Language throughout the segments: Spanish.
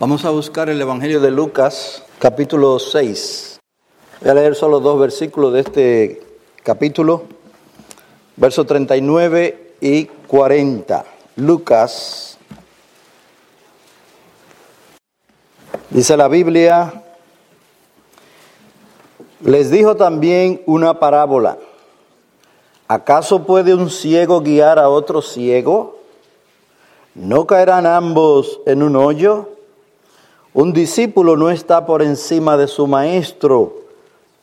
Vamos a buscar el Evangelio de Lucas, capítulo 6. Voy a leer solo dos versículos de este capítulo, versos 39 y 40. Lucas. Dice la Biblia, les dijo también una parábola. ¿Acaso puede un ciego guiar a otro ciego? ¿No caerán ambos en un hoyo? Un discípulo no está por encima de su maestro,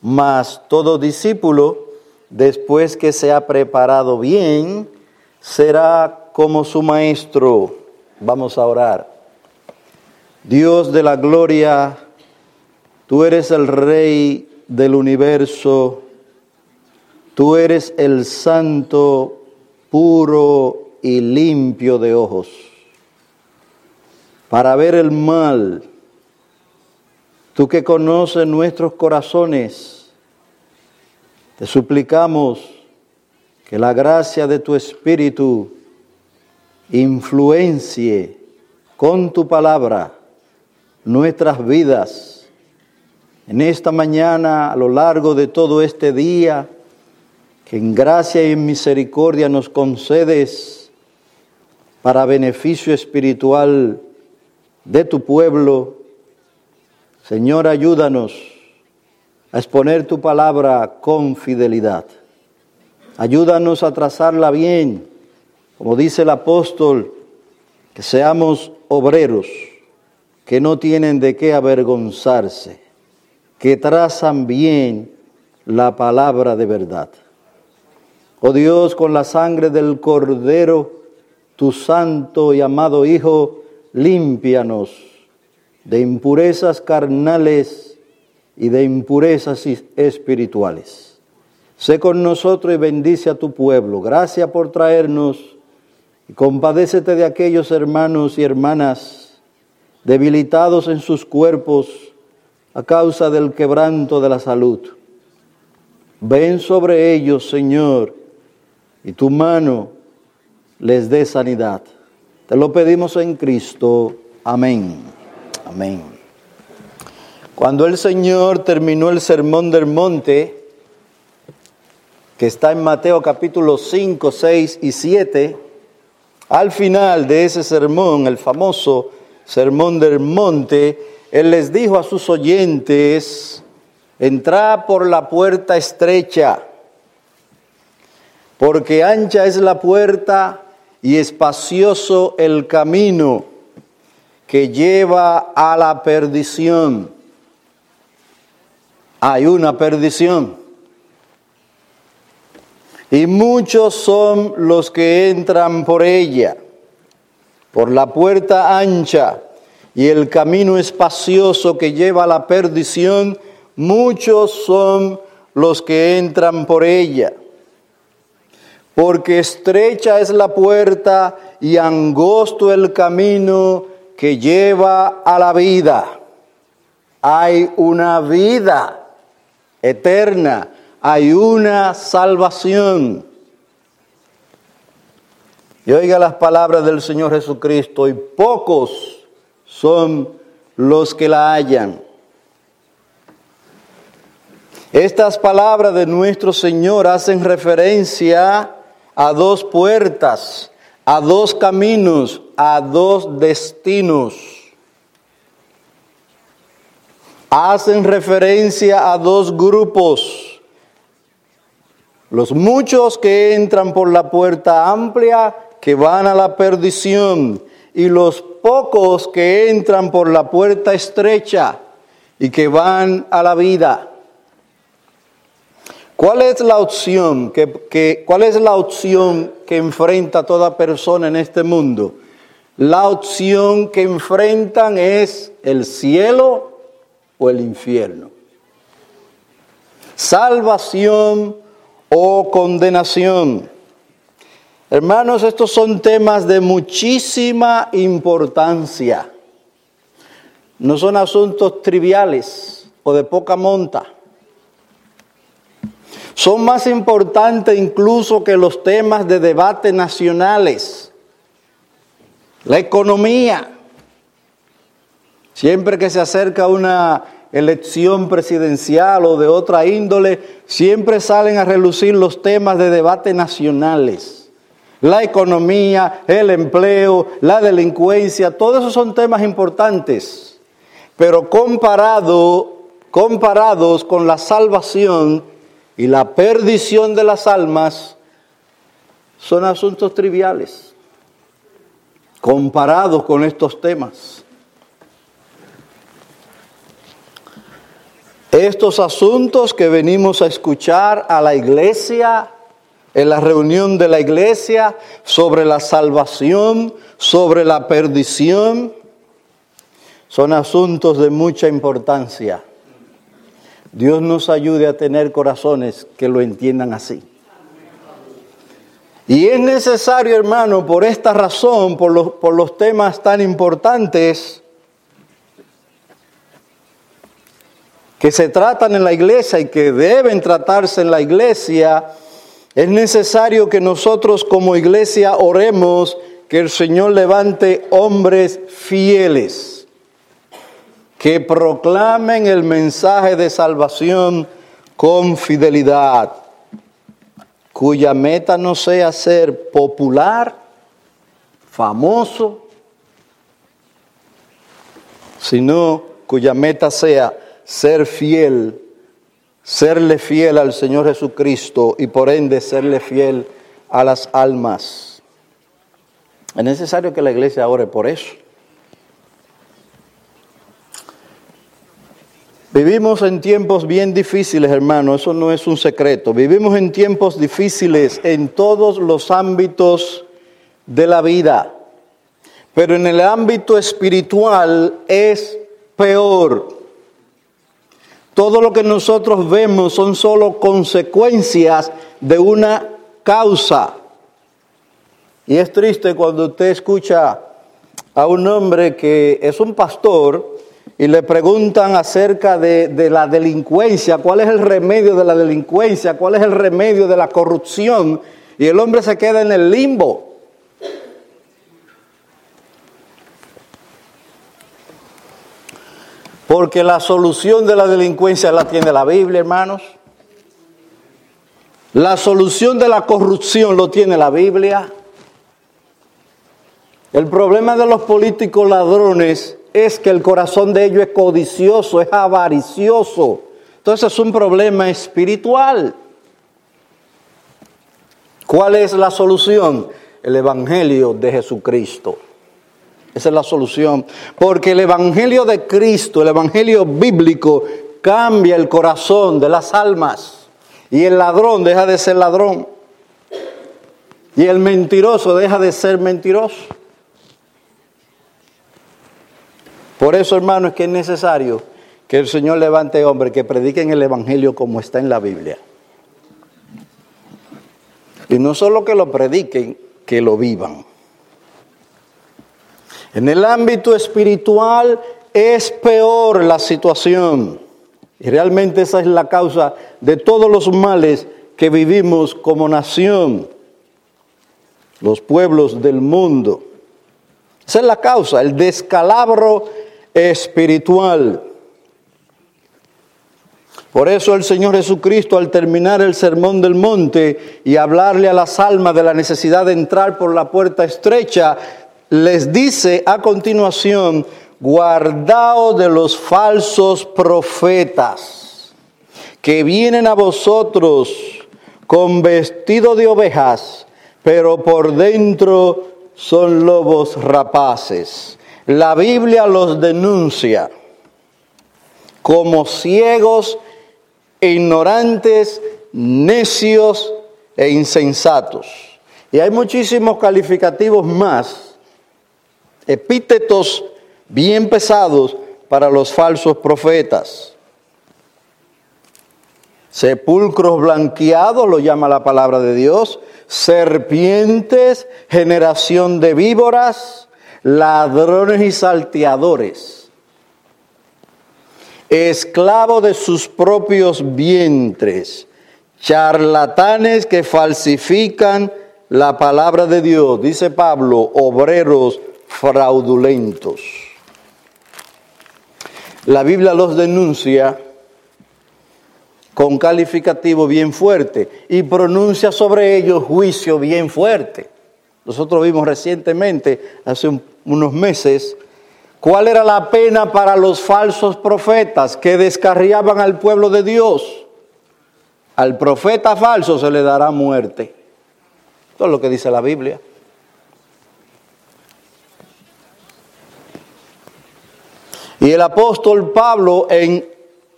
mas todo discípulo, después que se ha preparado bien, será como su maestro. Vamos a orar. Dios de la gloria, tú eres el rey del universo, tú eres el santo, puro y limpio de ojos. Para ver el mal, Tú que conoces nuestros corazones, te suplicamos que la gracia de tu Espíritu influencie con tu palabra nuestras vidas. En esta mañana, a lo largo de todo este día, que en gracia y en misericordia nos concedes para beneficio espiritual de tu pueblo Señor, ayúdanos a exponer tu palabra con fidelidad. Ayúdanos a trazarla bien, como dice el apóstol, que seamos obreros que no tienen de qué avergonzarse, que trazan bien la palabra de verdad. Oh Dios, con la sangre del Cordero, tu santo y amado Hijo, límpianos de impurezas carnales y de impurezas espirituales. Sé con nosotros y bendice a tu pueblo. Gracias por traernos y compadécete de aquellos hermanos y hermanas debilitados en sus cuerpos a causa del quebranto de la salud. Ven sobre ellos, Señor, y tu mano les dé sanidad. Te lo pedimos en Cristo. Amén. Amén. Cuando el Señor terminó el sermón del monte, que está en Mateo capítulo 5, 6 y 7, al final de ese sermón, el famoso sermón del monte, Él les dijo a sus oyentes, entrad por la puerta estrecha, porque ancha es la puerta y espacioso el camino que lleva a la perdición. Hay una perdición. Y muchos son los que entran por ella, por la puerta ancha y el camino espacioso que lleva a la perdición. Muchos son los que entran por ella. Porque estrecha es la puerta y angosto el camino que lleva a la vida. Hay una vida eterna, hay una salvación. Y oiga las palabras del Señor Jesucristo, y pocos son los que la hallan. Estas palabras de nuestro Señor hacen referencia a dos puertas a dos caminos, a dos destinos. Hacen referencia a dos grupos. Los muchos que entran por la puerta amplia, que van a la perdición, y los pocos que entran por la puerta estrecha y que van a la vida. ¿Cuál es la opción que, cuál es la opción que enfrenta toda persona en este mundo? La opción que enfrentan es el cielo o el infierno. Salvación o condenación. Hermanos, estos son temas de muchísima importancia. No son asuntos triviales o de poca monta son más importantes incluso que los temas de debate nacionales, la economía, Siempre que se acerca una elección presidencial o de otra índole, siempre salen a relucir los temas de debate nacionales. La economía, el empleo, la delincuencia, todos esos son temas importantes. Pero comparado, comparados con la salvación y la perdición de las almas, son asuntos triviales. Comparados con estos temas. estos asuntos que venimos a escuchar a la iglesia, en la reunión de la iglesia, sobre la salvación, sobre la perdición, son asuntos de mucha importancia. Dios nos ayude a tener corazones que lo entiendan así. Y es necesario, hermano, por esta razón, por los, por los temas tan importantes, que se tratan en la iglesia y que deben tratarse en la iglesia, es necesario que nosotros como iglesia oremos que el Señor levante hombres fieles, que proclamen el mensaje de salvación con fidelidad, cuya meta no sea ser popular, famoso, sino cuya meta sea ser fiel, serle fiel al Señor Jesucristo y por ende serle fiel a las almas. Es necesario que la iglesia ore por eso. Vivimos en tiempos bien difíciles, hermano, eso no es un secreto. Vivimos en tiempos difíciles en todos los ámbitos de la vida, pero en el ámbito espiritual es peor. Todo lo que nosotros vemos son solo consecuencias de una causa. Y es triste cuando usted escucha a un hombre que es un pastor y le preguntan acerca de, la delincuencia, cuál es el remedio de la delincuencia, cuál es el remedio de la corrupción, y el hombre se queda en el limbo. Porque la solución de la delincuencia la tiene la Biblia, hermanos. La solución de la corrupción lo tiene la Biblia. El problema de los políticos ladrones es que el corazón de ellos es codicioso, es avaricioso. Entonces es un problema espiritual. ¿Cuál es la solución? El Evangelio de Jesucristo. Esa es la solución. Porque el Evangelio de Cristo, el Evangelio bíblico, cambia el corazón de las almas. Y el ladrón deja de ser ladrón. Y el mentiroso deja de ser mentiroso. Por eso, hermano, es que es necesario que el Señor levante hombres que prediquen el Evangelio como está en la Biblia. Y no solo que lo prediquen, que lo vivan. En el ámbito espiritual es peor la situación. Y realmente esa es la causa de todos los males que vivimos como nación, los pueblos del mundo. Esa es la causa, el descalabro espiritual. Por eso el Señor Jesucristo al terminar el sermón del monte y hablarle a las almas de la necesidad de entrar por la puerta estrecha, les dice a continuación, guardaos de los falsos profetas que vienen a vosotros con vestido de ovejas, pero por dentro son lobos rapaces. La Biblia los denuncia como ciegos, ignorantes, necios e insensatos. Y hay muchísimos calificativos más epítetos bien pesados para los falsos profetas. Sepulcros blanqueados, lo llama la palabra de Dios, serpientes, generación de víboras, ladrones y salteadores, esclavos de sus propios vientres, charlatanes que falsifican la palabra de Dios, dice Pablo, obreros fraudulentos. la Biblia los denuncia con calificativo bien fuerte y pronuncia sobre ellos juicio bien fuerte. Nosotros vimos recientemente, hace unos meses, cuál era la pena para los falsos profetas que descarriaban al pueblo de Dios. Al profeta falso se le dará muerte. Todo lo que dice la Biblia. Y el apóstol Pablo en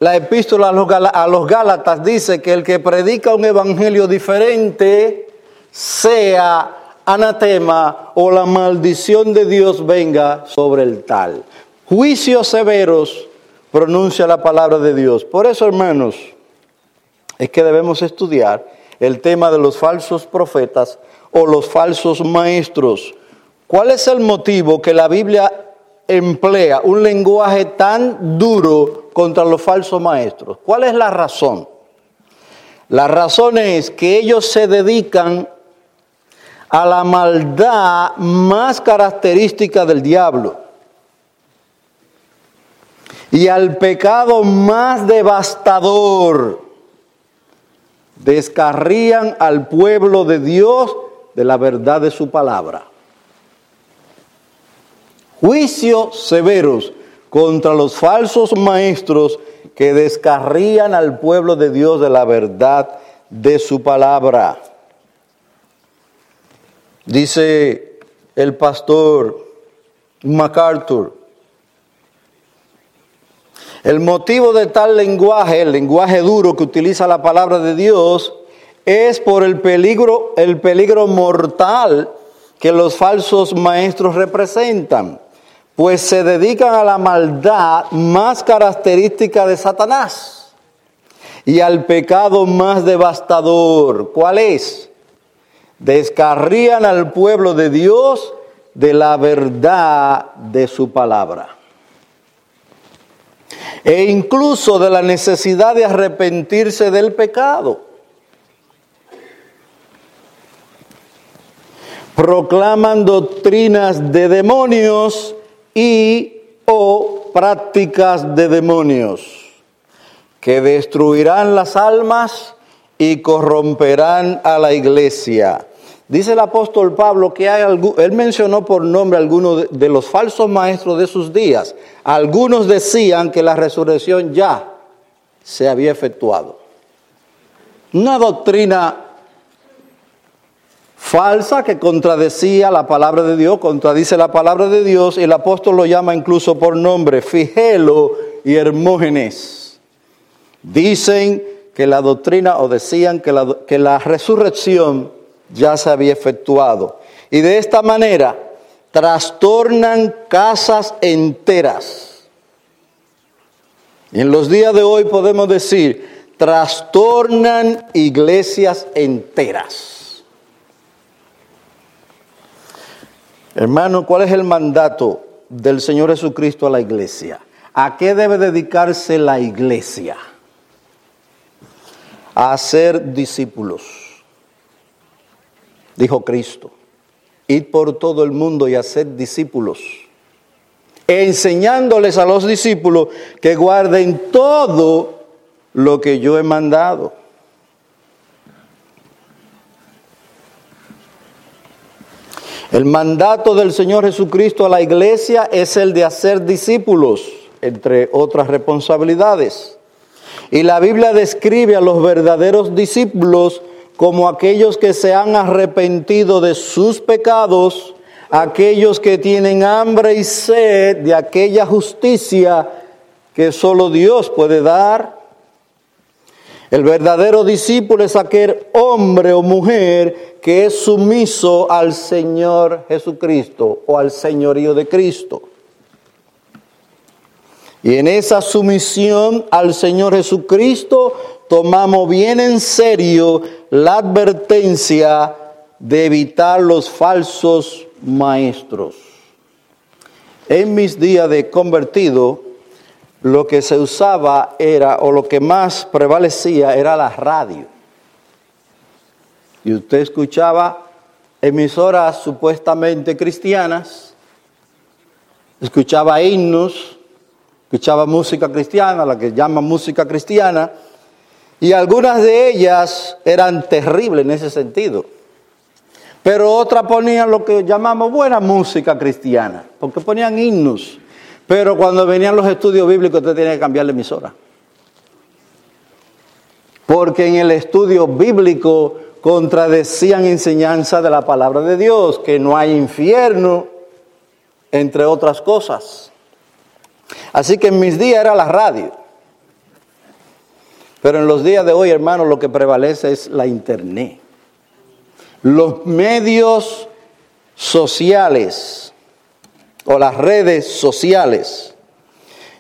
la epístola a los Gálatas dice que el que predica un evangelio diferente sea anatema o la maldición de Dios venga sobre el tal. Juicios severos pronuncia la palabra de Dios. Por eso, hermanos, es que debemos estudiar el tema de los falsos profetas o los falsos maestros. ¿Cuál es el motivo que la Biblia emplea un lenguaje tan duro contra los falsos maestros? ¿Cuál es la razón? La razón es que ellos se dedican a la maldad más característica del diablo y al pecado más devastador. Descarrían al pueblo de Dios de la verdad de su palabra juicios severos contra los falsos maestros que descarrían al pueblo de Dios de la verdad de su palabra. Dice el pastor MacArthur, el motivo de tal lenguaje, el lenguaje duro que utiliza la palabra de Dios, es por el peligro, el peligro mortal que los falsos maestros representan pues se dedican a la maldad más característica de Satanás y al pecado más devastador. ¿Cuál es? Descarrían al pueblo de Dios de la verdad de su palabra. E incluso de la necesidad de arrepentirse del pecado. Proclaman doctrinas de demonios y o prácticas de demonios que destruirán las almas y corromperán a la iglesia. Dice el apóstol Pablo que hay él mencionó por nombre algunos de los falsos maestros de sus días. Algunos decían que la resurrección ya se había efectuado. Una doctrina falsa que contradecía la palabra de Dios, contradice la palabra de Dios, y el apóstol lo llama incluso por nombre, Figelo y Hermógenes. Dicen que la doctrina, o decían que la, que la resurrección ya se había efectuado. Y de esta manera trastornan casas enteras. Y en los días de hoy podemos decir, trastornan iglesias enteras. Hermano, ¿cuál es el mandato del Señor Jesucristo a la iglesia? ¿A qué debe dedicarse la iglesia? A ser discípulos, dijo Cristo. Id por todo el mundo y hacer discípulos, enseñándoles a los discípulos que guarden todo lo que yo he mandado. El mandato del Señor Jesucristo a la iglesia es el de hacer discípulos, entre otras responsabilidades. Y la Biblia describe a los verdaderos discípulos como aquellos que se han arrepentido de sus pecados, aquellos que tienen hambre y sed de aquella justicia que solo Dios puede dar el verdadero discípulo es aquel hombre o mujer que es sumiso al Señor Jesucristo o al señorío de Cristo. Y en esa sumisión al Señor Jesucristo tomamos bien en serio la advertencia de evitar los falsos maestros. En mis días de convertido, lo que se usaba era, o lo que más prevalecía era la radio. Y usted escuchaba emisoras supuestamente cristianas, escuchaba himnos, escuchaba música cristiana, la que llaman música cristiana, y algunas de ellas eran terribles en ese sentido. Pero otras ponían lo que llamamos buena música cristiana, porque ponían himnos. Pero cuando venían los estudios bíblicos, usted tenía que cambiar la emisora. Porque en el estudio bíblico contradecían enseñanza de la palabra de Dios, que no hay infierno, entre otras cosas. Así que en mis días era la radio. Pero en los días de hoy, hermanos, lo que prevalece es la internet. Los medios sociales o las redes sociales.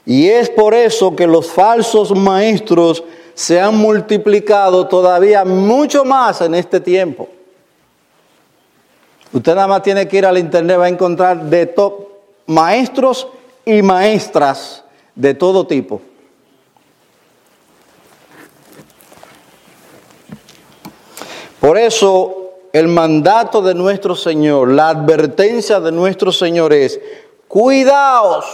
Y es por eso que los falsos maestros se han multiplicado todavía mucho más en este tiempo. Usted nada más tiene que ir al internet, va a encontrar de maestros y maestras de todo tipo. Por eso el mandato de nuestro Señor, la advertencia de nuestro Señor es, cuidaos,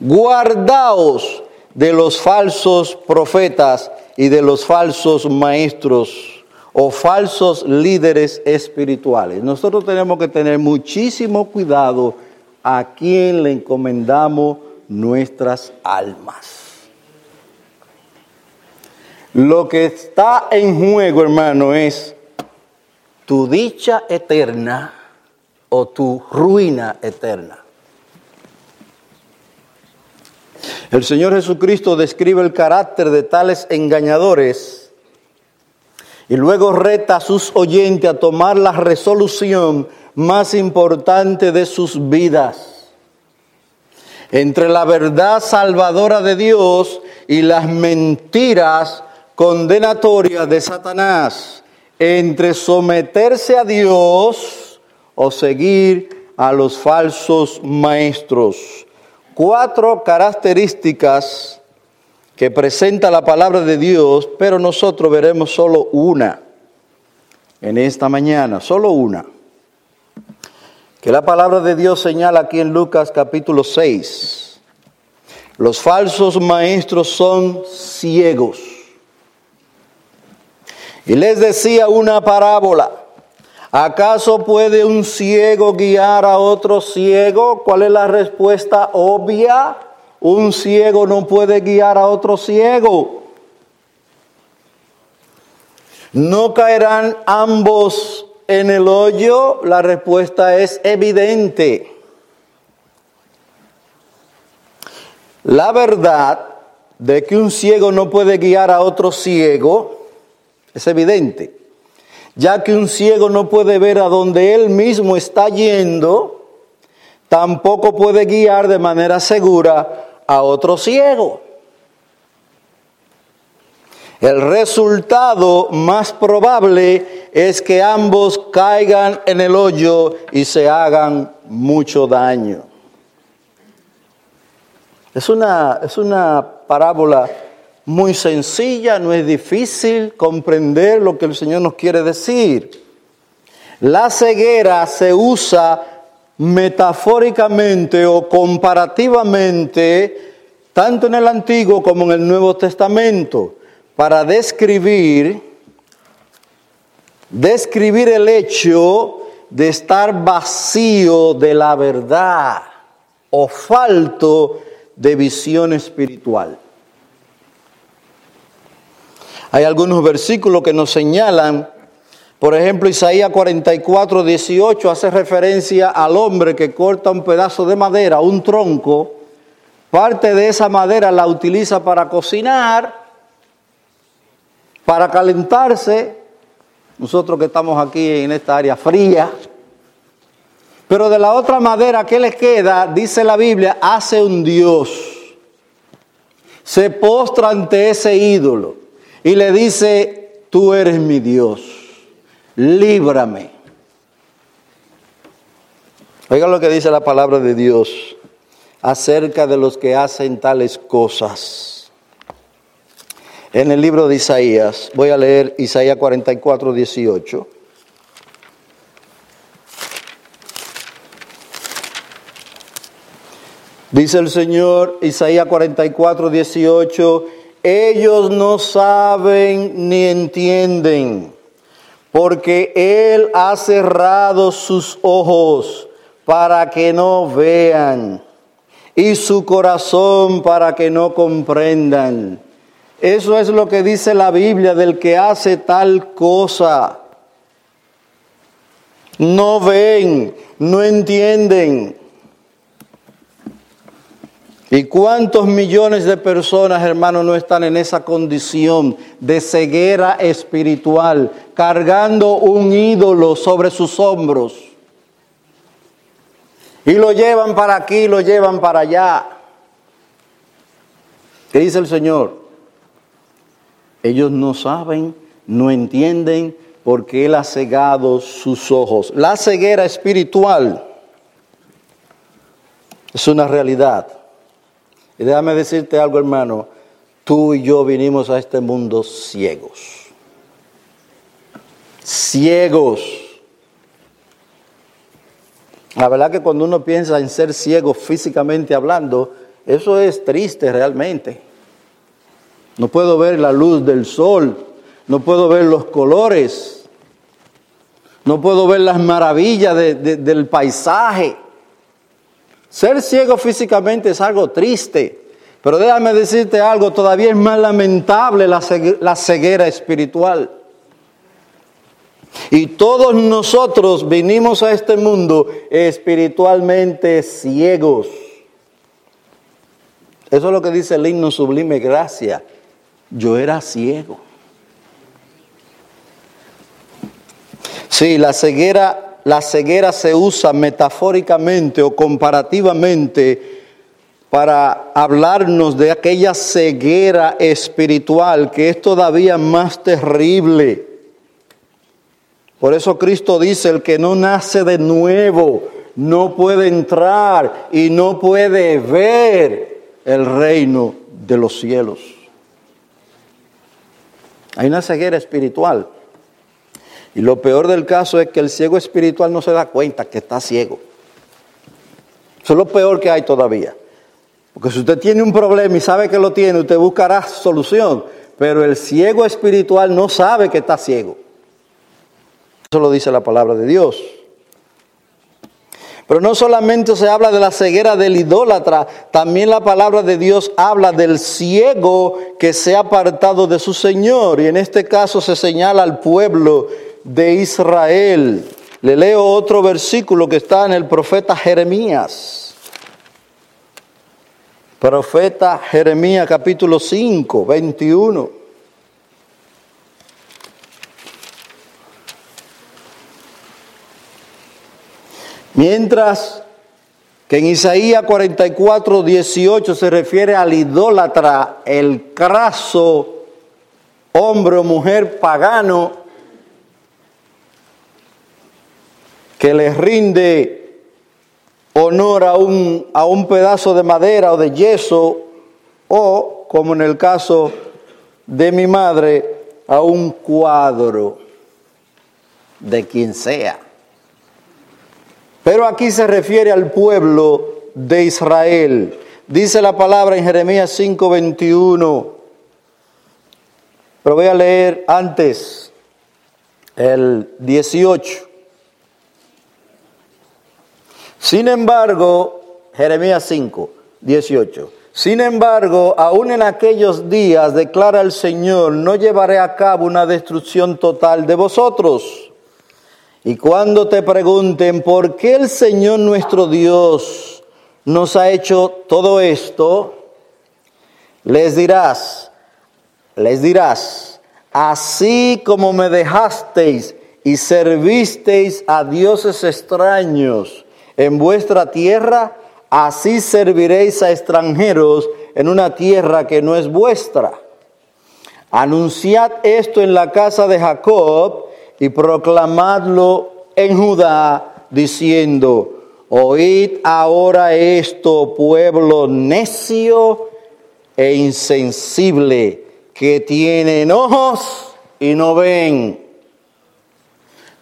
guardaos de los falsos profetas y de los falsos maestros o falsos líderes espirituales. Nosotros tenemos que tener muchísimo cuidado a quien le encomendamos nuestras almas. Lo que está en juego, hermano, es tu dicha eterna o tu ruina eterna. El Señor Jesucristo describe el carácter de tales engañadores y luego reta a sus oyentes a tomar la resolución más importante de sus vidas. Entre la verdad salvadora de Dios y las mentiras condenatorias de Satanás. Entre someterse a Dios o seguir a los falsos maestros. Cuatro características que presenta la palabra de Dios, pero nosotros veremos solo una en esta mañana, solo una que la palabra de Dios señala aquí en Lucas capítulo 6. Los falsos maestros son ciegos. Y les decía una parábola. ¿Acaso puede un ciego guiar a otro ciego? ¿Cuál es la respuesta obvia? Un ciego no puede guiar a otro ciego. ¿No caerán ambos en el hoyo, la respuesta es evidente. La verdad de que un ciego no puede guiar a otro ciego es evidente, ya que un ciego no puede ver a donde él mismo está yendo, tampoco puede guiar de manera segura a otro ciego. El resultado más probable es que ambos caigan en el hoyo y se hagan mucho daño. Es una, es una parábola muy sencilla, no es difícil comprender lo que el Señor nos quiere decir. La ceguera se usa metafóricamente o comparativamente tanto en el Antiguo como en el Nuevo Testamento para describir, describir el hecho de estar vacío de la verdad o falto de visión espiritual. Hay algunos versículos que nos señalan, por ejemplo, Isaías 44, 18 hace referencia al hombre que corta un pedazo de madera, un tronco, parte de esa madera la utiliza para cocinar para calentarse, nosotros que estamos aquí en esta área fría, pero de la otra madera que le queda, dice la Biblia, hace un Dios. Se postra ante ese ídolo y le dice, tú eres mi Dios, líbrame. Oiga lo que dice la palabra de Dios acerca de los que hacen tales cosas en el libro de Isaías. Voy a leer Isaías 44, 18. Dice el Señor, Isaías 44, 18, ellos no saben ni entienden, porque Él ha cerrado sus ojos para que no vean y su corazón para que no comprendan. Eso es lo que dice la Biblia del que hace tal cosa. No ven, no entienden. ¿Y cuántos millones de personas, hermanos, no están en esa condición de ceguera espiritual, cargando un ídolo sobre sus hombros? Y lo llevan para aquí, lo llevan para allá. ¿Qué dice el Señor? Ellos no saben, no entienden, porque Él ha cegado sus ojos. La ceguera espiritual es una realidad. Y déjame decirte algo, hermano, tú y yo vinimos a este mundo ciegos. Ciegos. La verdad que cuando uno piensa en ser ciego físicamente hablando, eso es triste realmente. No puedo ver la luz del sol, no puedo ver los colores, no puedo ver las maravillas del paisaje. Ser ciego físicamente es algo triste, pero déjame decirte algo, todavía es más lamentable la, ceguera espiritual. Y todos nosotros vinimos a este mundo espiritualmente ciegos. Eso es lo que dice el himno sublime, gracia. Yo era ciego. Sí, la ceguera la ceguera se usa metafóricamente o comparativamente para hablarnos de aquella ceguera espiritual que es todavía más terrible. Por eso Cristo dice, el que no nace de nuevo no puede entrar y no puede ver el reino de los cielos. Hay una ceguera espiritual. Y lo peor del caso es que el ciego espiritual no se da cuenta que está ciego. Eso es lo peor que hay todavía. Porque si usted tiene un problema y sabe que lo tiene, usted buscará solución. Pero el ciego espiritual no sabe que está ciego. Eso lo dice la palabra de Dios. Pero no solamente se habla de la ceguera del idólatra, también la palabra de Dios habla del ciego que se ha apartado de su Señor. Y en este caso se señala al pueblo de Israel. Le leo otro versículo que está en el profeta Jeremías. Profeta Jeremías capítulo 5, 21. Mientras que en Isaías 44, 18 se refiere al idólatra, el craso, hombre o mujer pagano, que les rinde honor a un, a un pedazo de madera o de yeso, o, como en el caso de mi madre, a un cuadro de quien sea. Pero aquí se refiere al pueblo de Israel. Dice la palabra en Jeremías 5:21. Pero voy a leer antes el 18. Sin embargo, Jeremías 5, 18. Sin embargo, aún en aquellos días, declara el Señor, no llevaré a cabo una destrucción total de vosotros. Y cuando te pregunten por qué el Señor nuestro Dios nos ha hecho todo esto, les dirás, les dirás, así como me dejasteis y servisteis a dioses extraños, en vuestra tierra, así serviréis a extranjeros en una tierra que no es vuestra. Anunciad esto en la casa de Jacob y proclamadlo en Judá, diciendo, oíd ahora esto, pueblo necio e insensible, que tienen ojos y no ven,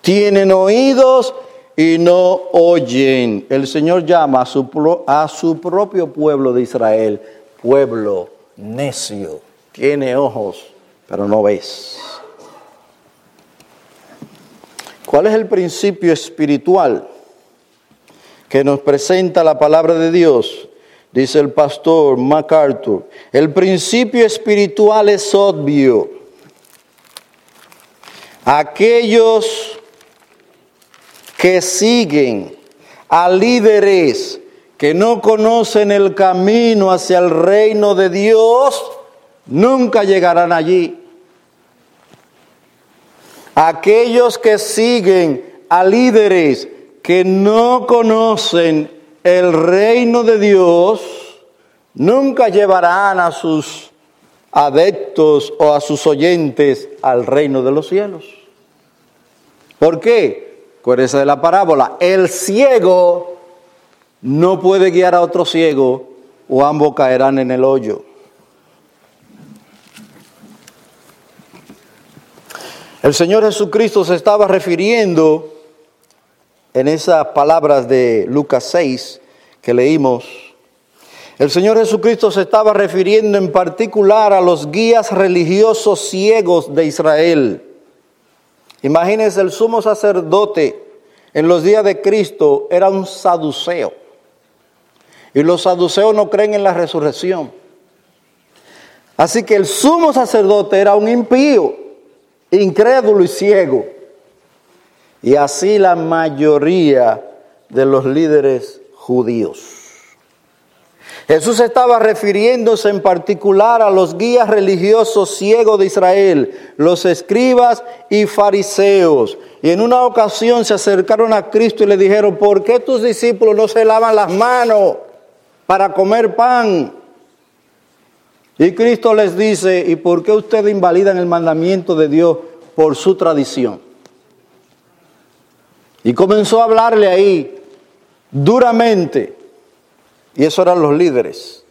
tienen oídos y no oyen. El Señor llama a su, a su propio pueblo de Israel, pueblo necio. Tiene ojos, pero no ves. ¿Cuál es el principio espiritual que nos presenta la palabra de Dios? Dice el pastor MacArthur. El principio espiritual es obvio. Aquellos que siguen a líderes que no conocen el camino hacia el reino de Dios, nunca llegarán allí. Aquellos que siguen a líderes que no conocen el reino de Dios, nunca llevarán a sus adeptos o a sus oyentes al reino de los cielos. ¿Por qué? Acuérdense de la parábola. El ciego no puede guiar a otro ciego o ambos caerán en el hoyo. El Señor Jesucristo se estaba refiriendo en esas palabras de Lucas 6 que leímos. El Señor Jesucristo se estaba refiriendo en particular a los guías religiosos ciegos de Israel. Imagínense el sumo sacerdote en los días de Cristo era un saduceo. Y los saduceos no creen en la resurrección. Así que el sumo sacerdote era un impío incrédulo y ciego. Y así la mayoría de los líderes judíos. Jesús estaba refiriéndose en particular a los guías religiosos ciegos de Israel, los escribas y fariseos. Y en una ocasión se acercaron a Cristo y le dijeron, ¿por qué tus discípulos no se lavan las manos para comer pan? Y Cristo les dice, ¿y por qué ustedes invalidan el mandamiento de Dios por su tradición? Y comenzó a hablarle ahí duramente. Y eso eran los líderes.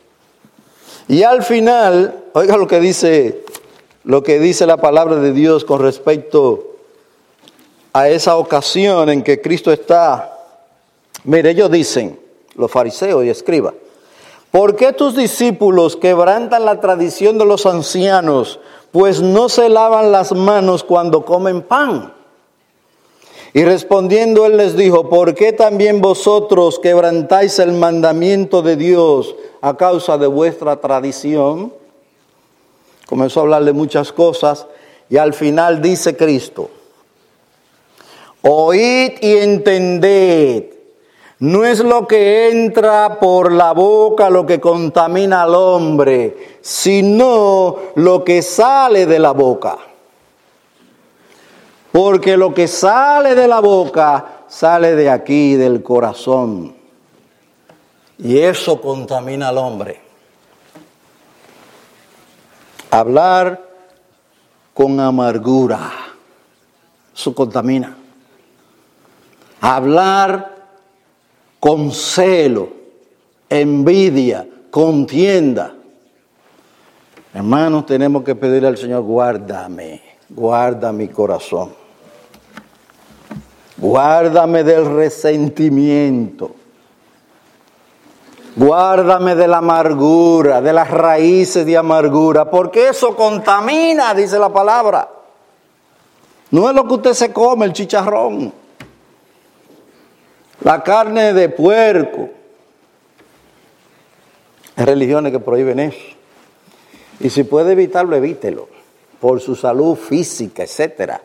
Y al final, oiga lo que dice lo que dice la palabra de Dios con respecto a esa ocasión en que Cristo está. Mire, ellos dicen, los fariseos y escribas, ¿Por qué tus discípulos quebrantan la tradición de los ancianos, pues no se lavan las manos cuando comen pan? Y respondiendo él les dijo, ¿por qué también vosotros quebrantáis el mandamiento de Dios a causa de vuestra tradición? Comenzó a hablarle muchas cosas y al final dice Cristo, oíd y entended no es lo que entra por la boca lo que contamina al hombre, sino lo que sale de la boca. Porque lo que sale de la boca sale de aquí, del corazón. Y eso contamina al hombre. Hablar con amargura, eso contamina. Hablar con celo, envidia, contienda. Hermanos, tenemos que pedirle al Señor, guárdame, guarda mi corazón. Guárdame del resentimiento. Guárdame de la amargura, de las raíces de amargura, porque eso contamina, dice la palabra. No es lo que usted se come, el chicharrón la carne de puerco. Hay religiones que prohíben eso. Y si puede evitarlo, evítelo, por su salud física, etcétera.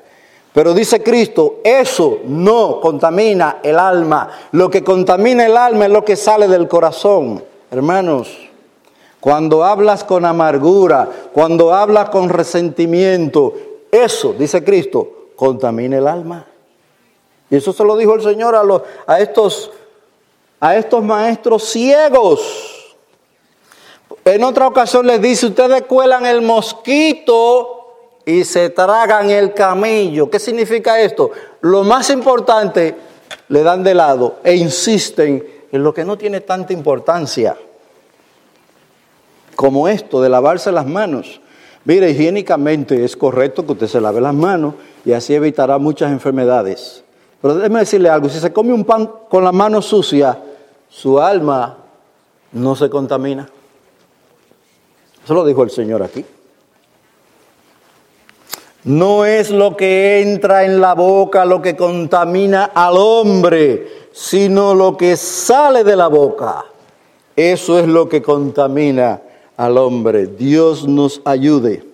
Pero dice Cristo, eso no contamina el alma. Lo que contamina el alma es lo que sale del corazón. Hermanos, cuando hablas con amargura, cuando hablas con resentimiento, eso, dice Cristo, contamina el alma. Y eso se lo dijo el Señor a, los, a, estos, a estos maestros ciegos. En otra ocasión les dice, ustedes cuelan el mosquito y se tragan el camello. ¿Qué significa esto? Lo más importante le dan de lado e insisten en lo que no tiene tanta importancia, como esto de lavarse las manos. Mire, higiénicamente es correcto que usted se lave las manos y así evitará muchas enfermedades Pero déjeme decirle algo, si se come un pan con la mano sucia, su alma no se contamina. Eso lo dijo el Señor aquí. No es lo que entra en la boca lo que contamina al hombre, sino lo que sale de la boca. Eso es lo que contamina al hombre. Dios nos ayude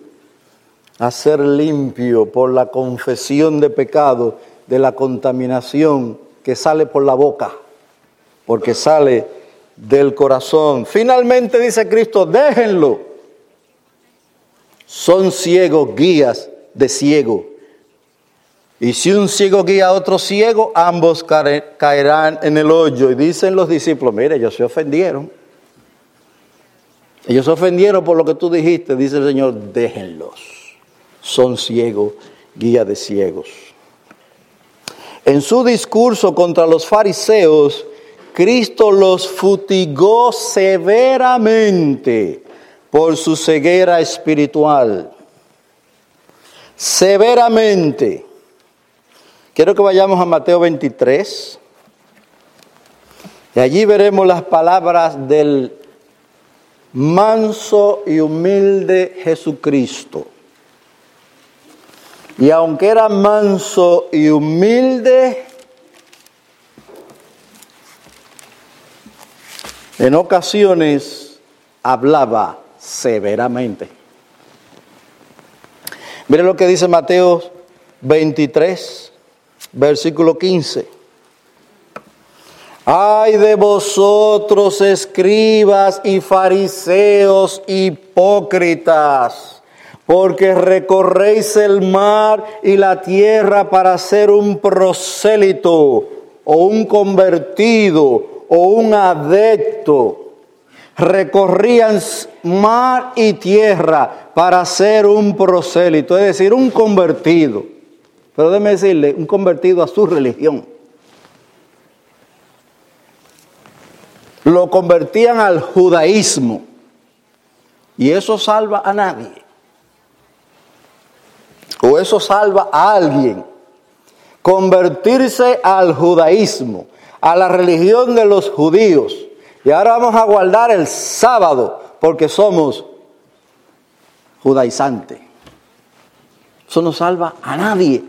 a ser limpio por la confesión de pecado de la contaminación que sale por la boca, porque sale del corazón. Finalmente dice Cristo, déjenlo. Son ciegos guías de ciego. Y si un ciego guía a otro ciego, ambos caerán en el hoyo. Y dicen los discípulos, mire, ellos se ofendieron. Ellos se ofendieron por lo que tú dijiste, dice el Señor, déjenlos. Son ciegos, guía de ciegos. En su discurso contra los fariseos, Cristo los futigó severamente por su ceguera espiritual severamente. Quiero que vayamos a Mateo 23. Y allí veremos las palabras del manso y humilde Jesucristo. Y aunque era manso y humilde, en ocasiones hablaba severamente. Mire lo que dice Mateo 23, versículo 15. Ay de vosotros, escribas y fariseos hipócritas, porque recorréis el mar y la tierra para ser un prosélito o un convertido o un adepto recorrían mar y tierra para ser un prosélito, es decir, un convertido. Pero déjeme decirle, un convertido a su religión. Lo convertían al judaísmo. Y eso salva a nadie. O eso salva a alguien. Convertirse al judaísmo, a la religión de los judíos y ahora vamos a guardar el sábado porque somos judaizantes. Eso no salva a nadie.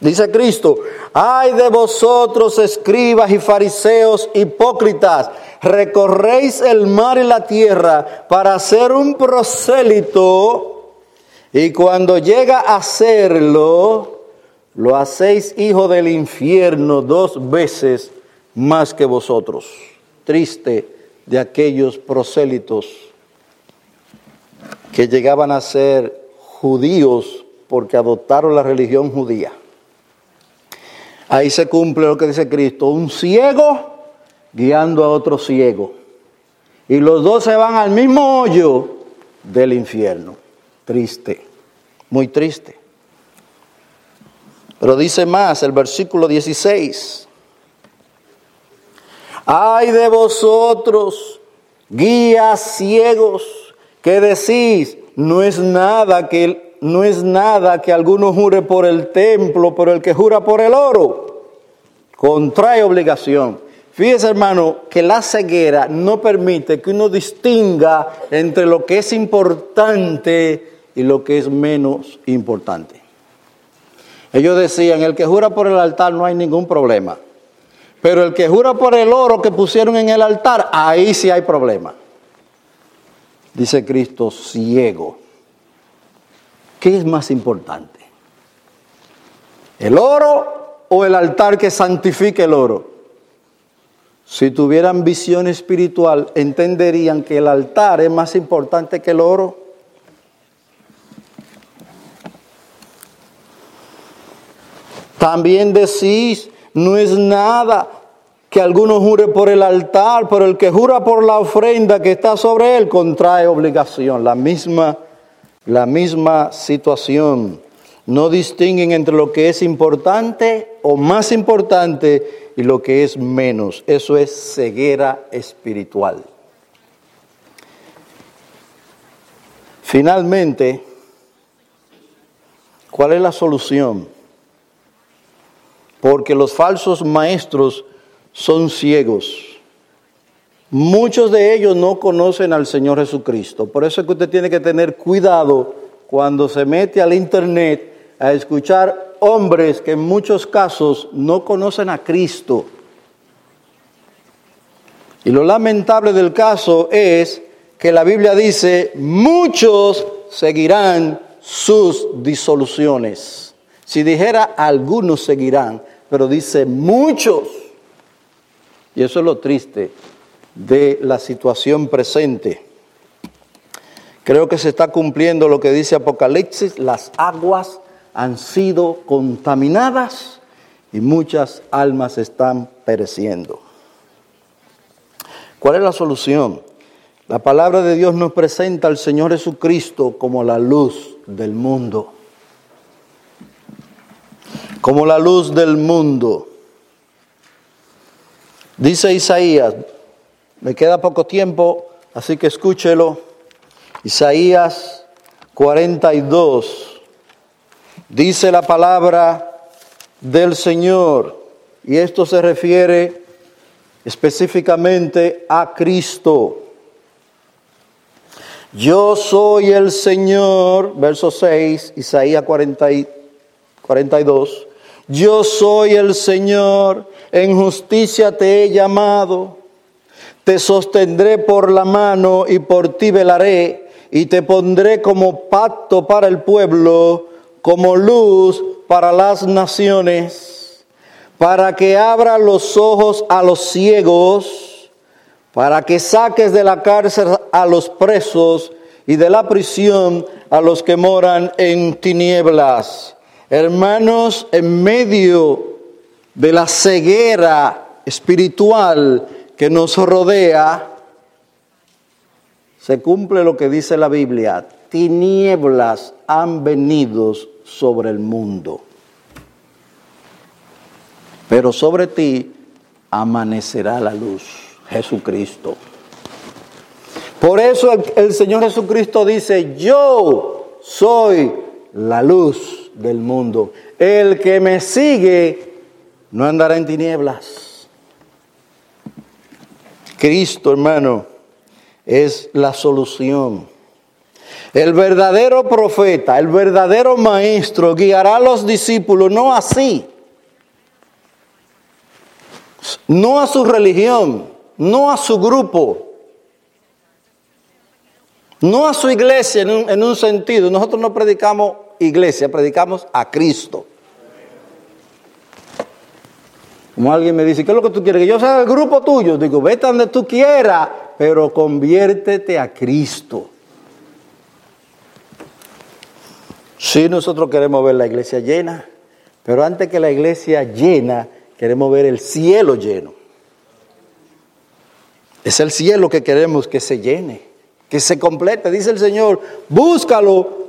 Dice Cristo, ay de vosotros escribas y fariseos hipócritas, recorréis el mar y la tierra para hacer un prosélito y cuando llega a hacerlo, lo hacéis hijo del infierno dos veces más que vosotros triste de aquellos prosélitos que llegaban a ser judíos porque adoptaron la religión judía. Ahí se cumple lo que dice Cristo, un ciego guiando a otro ciego. Y los dos se van al mismo hoyo del infierno. Triste, muy triste. Pero dice más el versículo 16. Ay de vosotros, guías ciegos, que decís, no es nada que no es nada que alguno jure por el templo, pero el que jura por el oro contrae obligación. Fíjese, hermano, que la ceguera no permite que uno distinga entre lo que es importante y lo que es menos importante. Ellos decían, el que jura por el altar no hay ningún problema. Pero el que jura por el oro que pusieron en el altar, ahí sí hay problema. Dice Cristo, ciego. ¿Qué es más importante? ¿El oro o el altar que santifique el oro? Si tuvieran visión espiritual, entenderían que el altar es más importante que el oro. También decís, no es nada que alguno jure por el altar, pero el que jura por la ofrenda que está sobre él contrae obligación. La misma, la misma situación. No distinguen entre lo que es importante o más importante y lo que es menos. Eso es ceguera espiritual. Finalmente, ¿cuál es la solución? Porque los falsos maestros son ciegos. Muchos de ellos no conocen al Señor Jesucristo. Por eso es que usted tiene que tener cuidado cuando se mete al Internet a escuchar hombres que en muchos casos no conocen a Cristo. Y lo lamentable del caso es que la Biblia dice, muchos seguirán sus disoluciones. Si dijera algunos seguirán, pero dice muchos. Y eso es lo triste de la situación presente. Creo que se está cumpliendo lo que dice Apocalipsis, las aguas han sido contaminadas y muchas almas están pereciendo. ¿Cuál es la solución? La palabra de Dios nos presenta al Señor Jesucristo como la luz del mundo como la luz del mundo. Dice Isaías, me queda poco tiempo, así que escúchelo. Isaías 42, dice la palabra del Señor, y esto se refiere específicamente a Cristo. Yo soy el Señor, verso 6, Isaías 42. Yo soy el Señor, en justicia te he llamado, te sostendré por la mano y por ti velaré, y te pondré como pacto para el pueblo, como luz para las naciones, para que abra los ojos a los ciegos, para que saques de la cárcel a los presos y de la prisión a los que moran en tinieblas Hermanos, en medio de la ceguera espiritual que nos rodea, se cumple lo que dice la Biblia, tinieblas han venido sobre el mundo, pero sobre ti amanecerá la luz, Jesucristo. Por eso el, el Señor Jesucristo dice, yo soy la luz del mundo. El que me sigue no andará en tinieblas. Cristo, hermano, es la solución. El verdadero profeta, el verdadero maestro guiará a los discípulos no así, no a su religión, no a su grupo, no a su iglesia en un, en un sentido. Nosotros no predicamos iglesia, predicamos a Cristo. Como alguien me dice, ¿qué es lo que tú quieres? Que yo sea el grupo tuyo. Digo, vete donde tú quieras, pero conviértete a Cristo. Sí, nosotros queremos ver la iglesia llena, pero antes que la iglesia llena, queremos ver el cielo lleno. Es el cielo que queremos que se llene, que se complete. Dice el Señor, búscalo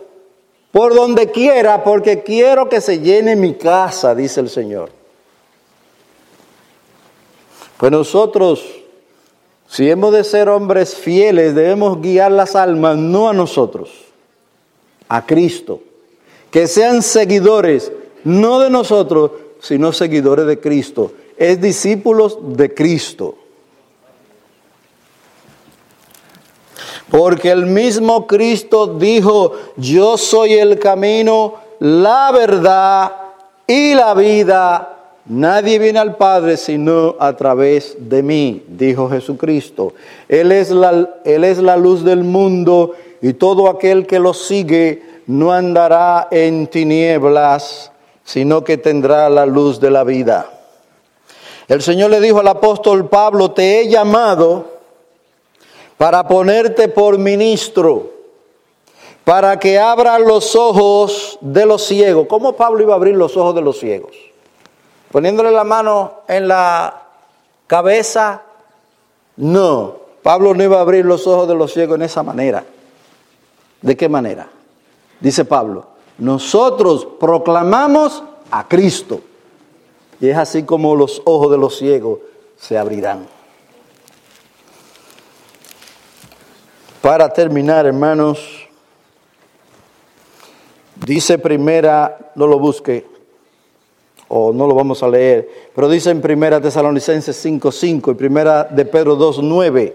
por donde quiera, porque quiero que se llene mi casa, dice el Señor. Pues nosotros, si hemos de ser hombres fieles, debemos guiar las almas no a nosotros, a Cristo. Que sean seguidores, no de nosotros, sino seguidores de Cristo. Es discípulos de Cristo. Porque el mismo Cristo dijo, yo soy el camino, la verdad y la vida. Nadie viene al Padre sino a través de mí, dijo Jesucristo. Él es la, él es la luz del mundo y todo aquel que lo sigue no andará en tinieblas, sino que tendrá la luz de la vida. El Señor le dijo al apóstol Pablo, te he llamado para ponerte por ministro, para que abra los ojos de los ciegos. ¿Cómo Pablo iba a abrir los ojos de los ciegos? Poniéndole la mano en la cabeza. No, Pablo no iba a abrir los ojos de los ciegos en esa manera. ¿De qué manera? Dice Pablo, nosotros proclamamos a Cristo. Y es así como los ojos de los ciegos se abrirán. Para terminar, hermanos, dice primera, no lo busque, o no lo vamos a leer, pero dice en Primera Tesalonicenses 5.5 y Primera de Pedro 2.9.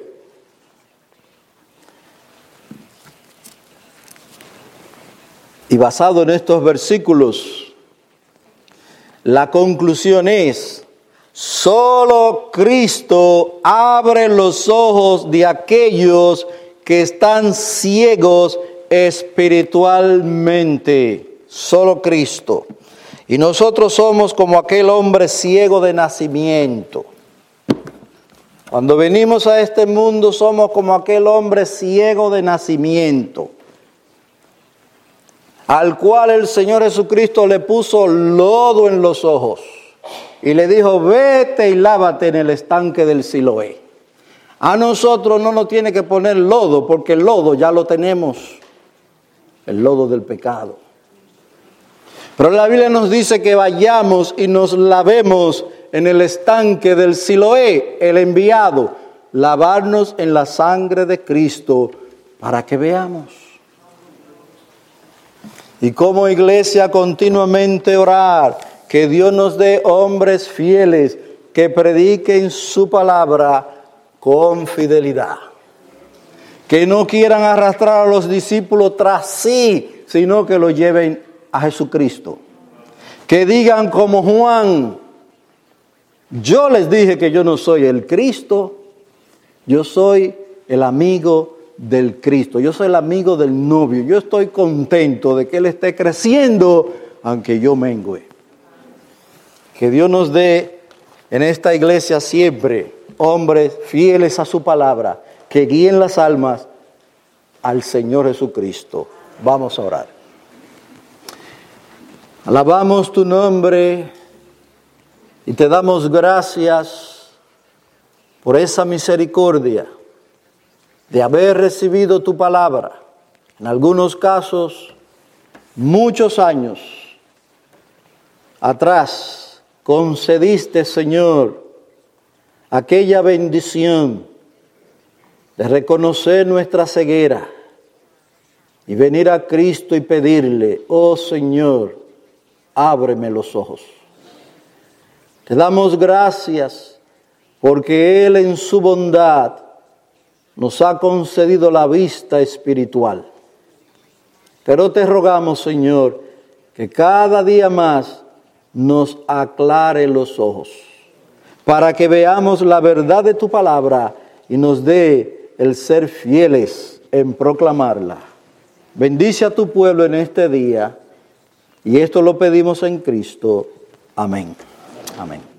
Y basado en estos versículos, la conclusión es, solo Cristo abre los ojos de aquellos que están ciegos espiritualmente. Solo Cristo. Y nosotros somos como aquel hombre ciego de nacimiento. Cuando venimos a este mundo somos como aquel hombre ciego de nacimiento, al cual el Señor Jesucristo le puso lodo en los ojos y le dijo, vete y lávate en el estanque del Siloé. A nosotros no nos tiene que poner lodo porque el lodo ya lo tenemos, el lodo del pecado. Pero la Biblia nos dice que vayamos y nos lavemos en el estanque del Siloé, el enviado, lavarnos en la sangre de Cristo para que veamos. Y como iglesia continuamente orar, que Dios nos dé hombres fieles que prediquen su palabra con fidelidad. Que no quieran arrastrar a los discípulos tras sí, sino que lo lleven a Jesucristo. Que digan como Juan, yo les dije que yo no soy el Cristo, yo soy el amigo del Cristo, yo soy el amigo del novio, yo estoy contento de que Él esté creciendo aunque yo mengue. Que Dios nos dé en esta iglesia siempre hombres fieles a su palabra, que guíen las almas al Señor Jesucristo. Vamos a orar. Alabamos tu nombre y te damos gracias por esa misericordia de haber recibido tu palabra. En algunos casos, muchos años atrás, concediste, Señor, aquella bendición de reconocer nuestra ceguera y venir a Cristo y pedirle, oh Señor, ábreme los ojos. Te damos gracias porque Él en su bondad nos ha concedido la vista espiritual. Pero te rogamos, Señor, que cada día más nos aclare los ojos, para que veamos la verdad de tu palabra y nos dé el ser fieles en proclamarla. Bendice a tu pueblo en este día y esto lo pedimos en Cristo. Amén. Amén.